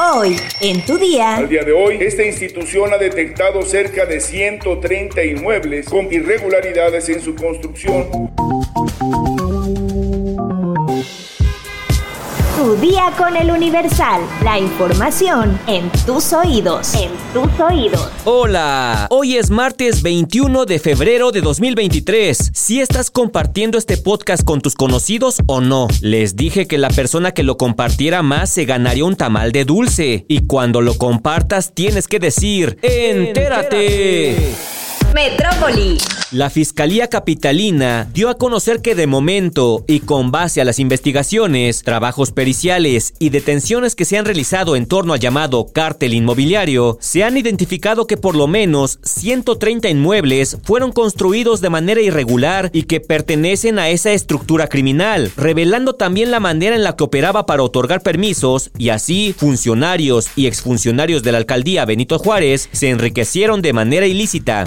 Hoy, en tu día. Al día de hoy, esta institución ha detectado cerca de 130 inmuebles con irregularidades en su construcción. Tu día con el Universal. La información en tus oídos. En tus oídos. Hola, hoy es martes 21 de febrero de 2023. Si estás compartiendo este podcast con tus conocidos o no, les dije que la persona que lo compartiera más se ganaría un tamal de dulce. Y cuando lo compartas tienes que decir, entérate. Metrópoli. La Fiscalía Capitalina dio a conocer que de momento y con base a las investigaciones, trabajos periciales y detenciones que se han realizado en torno al llamado cártel inmobiliario, se han identificado que por lo menos 130 inmuebles fueron construidos de manera irregular y que pertenecen a esa estructura criminal, revelando también la manera en la que operaba para otorgar permisos y así funcionarios y exfuncionarios de la alcaldía Benito Juárez se enriquecieron de manera ilícita.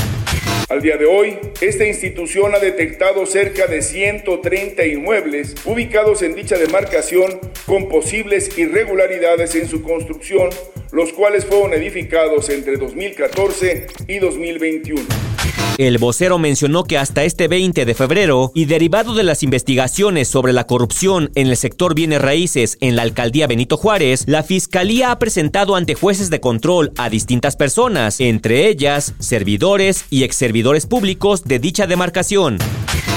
Al día de hoy, esta institución ha detectado cerca de 130 inmuebles ubicados en dicha demarcación con posibles irregularidades en su construcción, los cuales fueron edificados entre 2014 y 2021. El vocero mencionó que hasta este 20 de febrero, y derivado de las investigaciones sobre la corrupción en el sector bienes raíces en la alcaldía Benito Juárez, la Fiscalía ha presentado ante jueces de control a distintas personas, entre ellas servidores y exservidores públicos de dicha demarcación.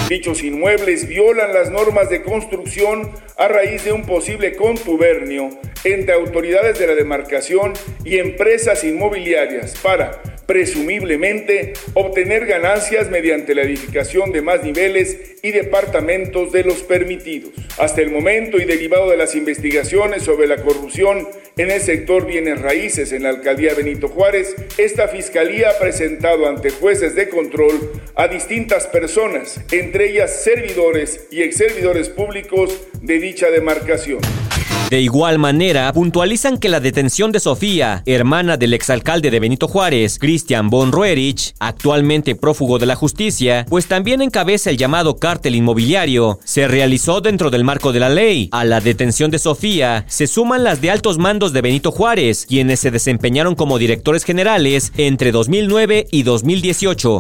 Dichos inmuebles violan las normas de construcción a raíz de un posible contubernio entre autoridades de la demarcación y empresas inmobiliarias para presumiblemente obtener ganancias mediante la edificación de más niveles y departamentos de los permitidos. Hasta el momento y derivado de las investigaciones sobre la corrupción en el sector bienes raíces en la alcaldía Benito Juárez, esta fiscalía ha presentado ante jueces de control a distintas personas, entre ellas servidores y exservidores públicos de dicha demarcación. De igual manera, puntualizan que la detención de Sofía, hermana del exalcalde de Benito Juárez, Christian von Roerich, actualmente prófugo de la justicia, pues también encabeza el llamado cártel inmobiliario, se realizó dentro del marco de la ley. A la detención de Sofía se suman las de altos mandos de Benito Juárez, quienes se desempeñaron como directores generales entre 2009 y 2018.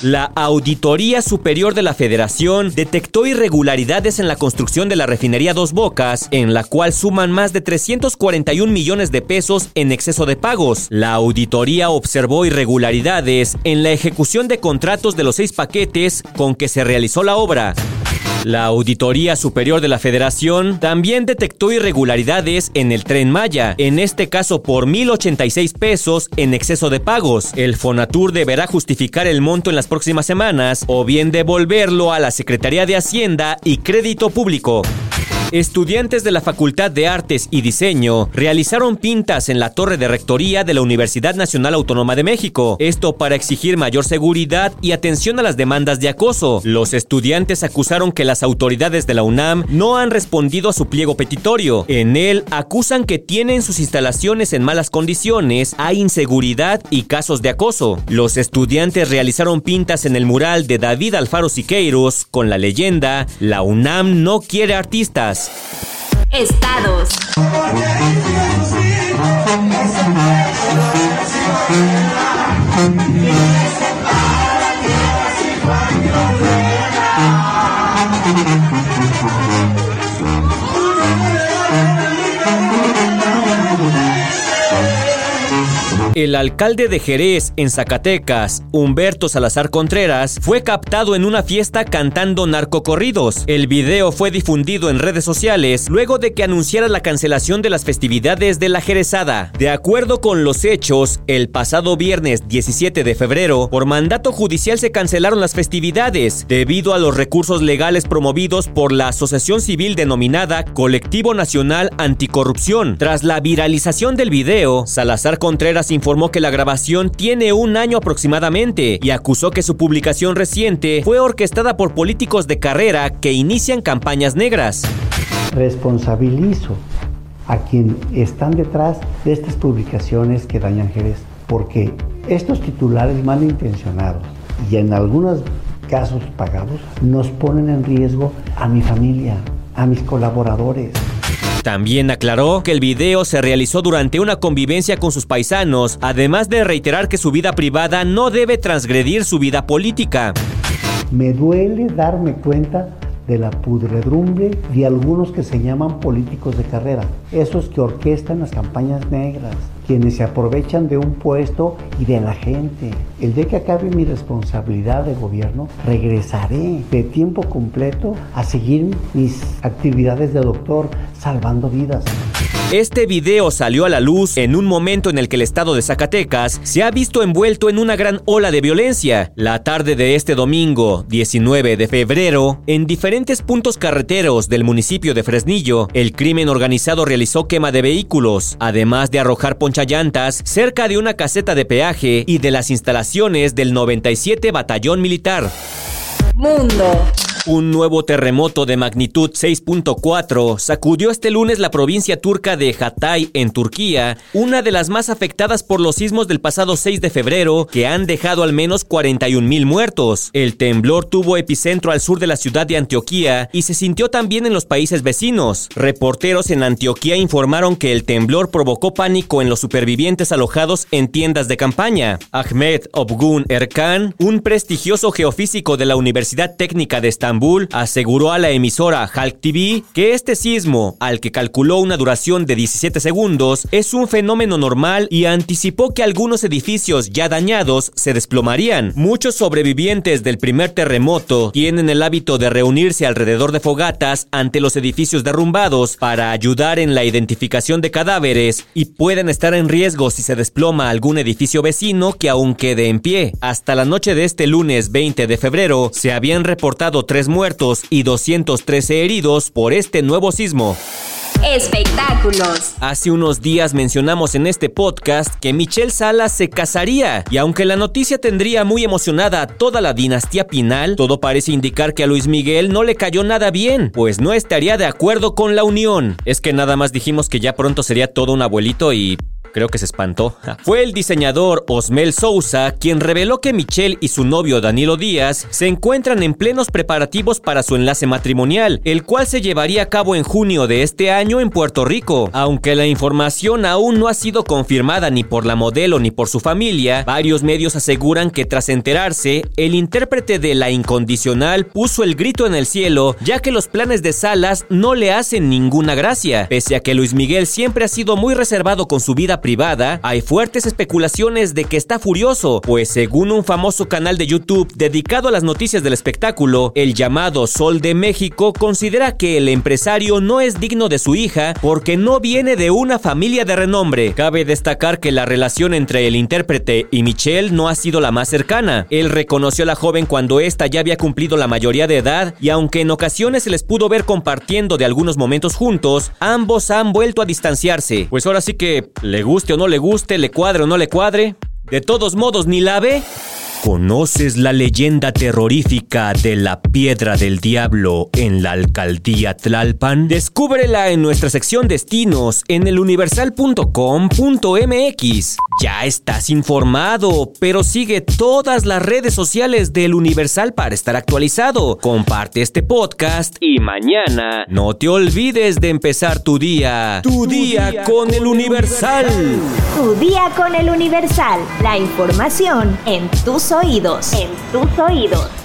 La Auditoría Superior de la Federación detectó irregularidades en la construcción de la refinería Dos Bocas, en la cual suman más de 341 millones de pesos en exceso de pagos. La auditoría observó irregularidades en la ejecución de contratos de los seis paquetes con que se realizó la obra. La Auditoría Superior de la Federación también detectó irregularidades en el tren Maya, en este caso por 1.086 pesos en exceso de pagos. El Fonatur deberá justificar el monto en las próximas semanas o bien devolverlo a la Secretaría de Hacienda y Crédito Público. Estudiantes de la Facultad de Artes y Diseño realizaron pintas en la torre de rectoría de la Universidad Nacional Autónoma de México, esto para exigir mayor seguridad y atención a las demandas de acoso. Los estudiantes acusaron que las autoridades de la UNAM no han respondido a su pliego petitorio. En él acusan que tienen sus instalaciones en malas condiciones, hay inseguridad y casos de acoso. Los estudiantes realizaron pintas en el mural de David Alfaro Siqueiros con la leyenda La UNAM no quiere artistas. Estados. El alcalde de Jerez, en Zacatecas, Humberto Salazar Contreras, fue captado en una fiesta cantando narcocorridos. El video fue difundido en redes sociales luego de que anunciara la cancelación de las festividades de la Jerezada. De acuerdo con los hechos, el pasado viernes 17 de febrero, por mandato judicial se cancelaron las festividades debido a los recursos legales promovidos por la asociación civil denominada Colectivo Nacional Anticorrupción. Tras la viralización del video, Salazar Contreras informó que la grabación tiene un año aproximadamente y acusó que su publicación reciente fue orquestada por políticos de carrera que inician campañas negras. Responsabilizo a quien están detrás de estas publicaciones que dañan Jerez, porque estos titulares malintencionados y en algunos casos pagados nos ponen en riesgo a mi familia, a mis colaboradores. También aclaró que el video se realizó durante una convivencia con sus paisanos, además de reiterar que su vida privada no debe transgredir su vida política. Me duele darme cuenta de la pudredumbre de algunos que se llaman políticos de carrera, esos que orquestan las campañas negras, quienes se aprovechan de un puesto y de la gente. El día que acabe mi responsabilidad de gobierno, regresaré de tiempo completo a seguir mis actividades de doctor salvando vidas. Este video salió a la luz en un momento en el que el estado de Zacatecas se ha visto envuelto en una gran ola de violencia. La tarde de este domingo, 19 de febrero, en diferentes puntos carreteros del municipio de Fresnillo, el crimen organizado realizó quema de vehículos, además de arrojar ponchallantas cerca de una caseta de peaje y de las instalaciones del 97 Batallón Militar. Mundo. Un nuevo terremoto de magnitud 6.4 sacudió este lunes la provincia turca de Hatay en Turquía, una de las más afectadas por los sismos del pasado 6 de febrero, que han dejado al menos 41 mil muertos. El temblor tuvo epicentro al sur de la ciudad de Antioquía y se sintió también en los países vecinos. Reporteros en Antioquía informaron que el temblor provocó pánico en los supervivientes alojados en tiendas de campaña. Ahmed Obgun Erkan, un prestigioso geofísico de la Universidad Técnica de Estambul, aseguró a la emisora Halk TV que este sismo, al que calculó una duración de 17 segundos, es un fenómeno normal y anticipó que algunos edificios ya dañados se desplomarían. Muchos sobrevivientes del primer terremoto tienen el hábito de reunirse alrededor de fogatas ante los edificios derrumbados para ayudar en la identificación de cadáveres y pueden estar en riesgo si se desploma algún edificio vecino que aún quede en pie. Hasta la noche de este lunes 20 de febrero se habían reportado tres muertos y 213 heridos por este nuevo sismo. Espectáculos. Hace unos días mencionamos en este podcast que Michelle Salas se casaría y aunque la noticia tendría muy emocionada a toda la dinastía Pinal, todo parece indicar que a Luis Miguel no le cayó nada bien, pues no estaría de acuerdo con la unión. Es que nada más dijimos que ya pronto sería todo un abuelito y creo que se espantó. Fue el diseñador Osmel Sousa quien reveló que Michelle y su novio Danilo Díaz se encuentran en plenos preparativos para su enlace matrimonial, el cual se llevaría a cabo en junio de este año en Puerto Rico. Aunque la información aún no ha sido confirmada ni por la modelo ni por su familia, varios medios aseguran que tras enterarse, el intérprete de La Incondicional puso el grito en el cielo, ya que los planes de Salas no le hacen ninguna gracia, pese a que Luis Miguel siempre ha sido muy reservado con su vida privada, hay fuertes especulaciones de que está furioso, pues según un famoso canal de YouTube dedicado a las noticias del espectáculo, el llamado Sol de México considera que el empresario no es digno de su hija porque no viene de una familia de renombre. Cabe destacar que la relación entre el intérprete y Michelle no ha sido la más cercana. Él reconoció a la joven cuando ésta ya había cumplido la mayoría de edad y aunque en ocasiones se les pudo ver compartiendo de algunos momentos juntos, ambos han vuelto a distanciarse. Pues ahora sí que le gusta guste o no le guste, le cuadre o no le cuadre, de todos modos ni la ve. ¿Conoces la leyenda terrorífica de la Piedra del Diablo en la alcaldía Tlalpan? Descúbrela en nuestra sección Destinos en eluniversal.com.mx. Ya estás informado, pero sigue todas las redes sociales del Universal para estar actualizado. Comparte este podcast y mañana no te olvides de empezar tu día. Tu, día, con el Universal. Tu día con el Universal. La información en tus oídos. En tus oídos.